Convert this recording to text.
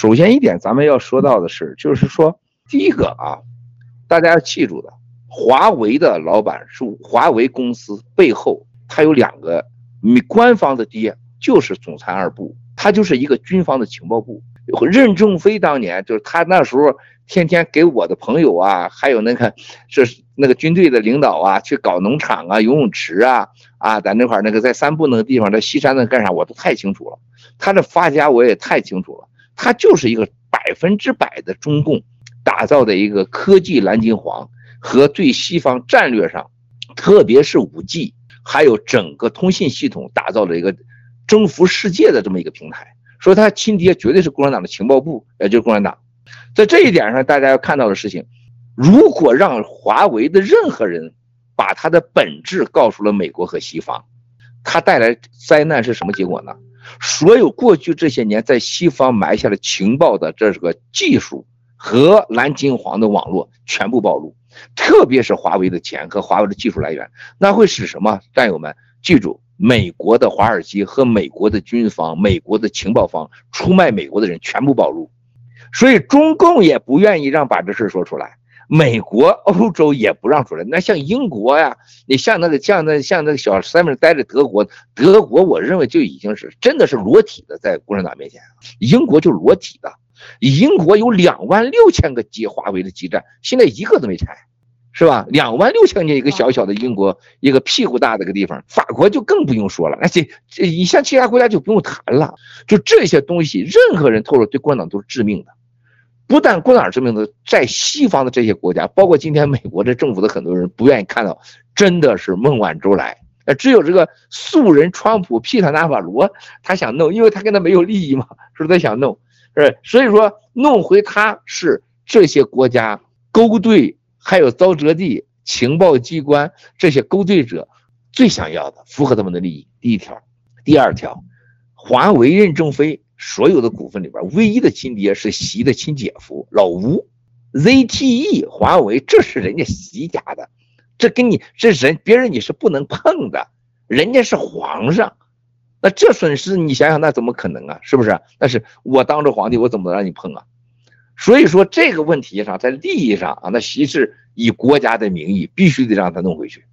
首先一点，咱们要说到的是，就是说，第一个啊，大家要记住的，华为的老板是华为公司背后，他有两个你，官方的爹就是总参二部，他就是一个军方的情报部。任正非当年就是他那时候天天给我的朋友啊，还有那个是那个军队的领导啊，去搞农场啊、游泳池啊，啊，在那块那个在三部那个地方，在西山那干啥，我都太清楚了。他的发家我也太清楚了。他就是一个百分之百的中共打造的一个科技蓝金黄和对西方战略上，特别是五 G，还有整个通信系统打造了一个征服世界的这么一个平台。说他亲爹绝对是共产党的情报部，也就是共产党。在这一点上，大家要看到的事情，如果让华为的任何人把他的本质告诉了美国和西方，他带来灾难是什么结果呢？所有过去这些年在西方埋下了情报的这是个技术和蓝金黄的网络全部暴露，特别是华为的钱和华为的技术来源，那会使什么？战友们记住。美国的华尔街和美国的军方、美国的情报方出卖美国的人全部暴露，所以中共也不愿意让把这事说出来，美国、欧洲也不让出来。那像英国呀，你像那个像那像那个小 Simon 待着德国，德国我认为就已经是真的是裸体的在共产党面前，英国就裸体的，英国有两万六千个接华为的基站，现在一个都没拆。是吧？两万六千年一个小小的英国，一个屁股大的个地方，法国就更不用说了。而且这你像其他国家就不用谈了。就这些东西，任何人透露对共产党都是致命的。不但共产党致命的，在西方的这些国家，包括今天美国的政府的很多人不愿意看到，真的是孟晚舟来。呃，只有这个素人川普皮特纳瓦罗他想弄，因为他跟他没有利益嘛，所以他想弄？是，所以说弄回他是这些国家勾兑。还有遭折地情报机关这些勾兑者最想要的，符合他们的利益。第一条，第二条，华为任正非所有的股份里边，唯一的亲爹是习的亲姐夫老吴，ZTE 华为这是人家习家的，这跟你这人别人你是不能碰的，人家是皇上，那这损失你想想那怎么可能啊？是不是？但是我当着皇帝，我怎么能让你碰啊？所以说这个问题上，在利益上啊，那习是以国家的名义，必须得让他弄回去。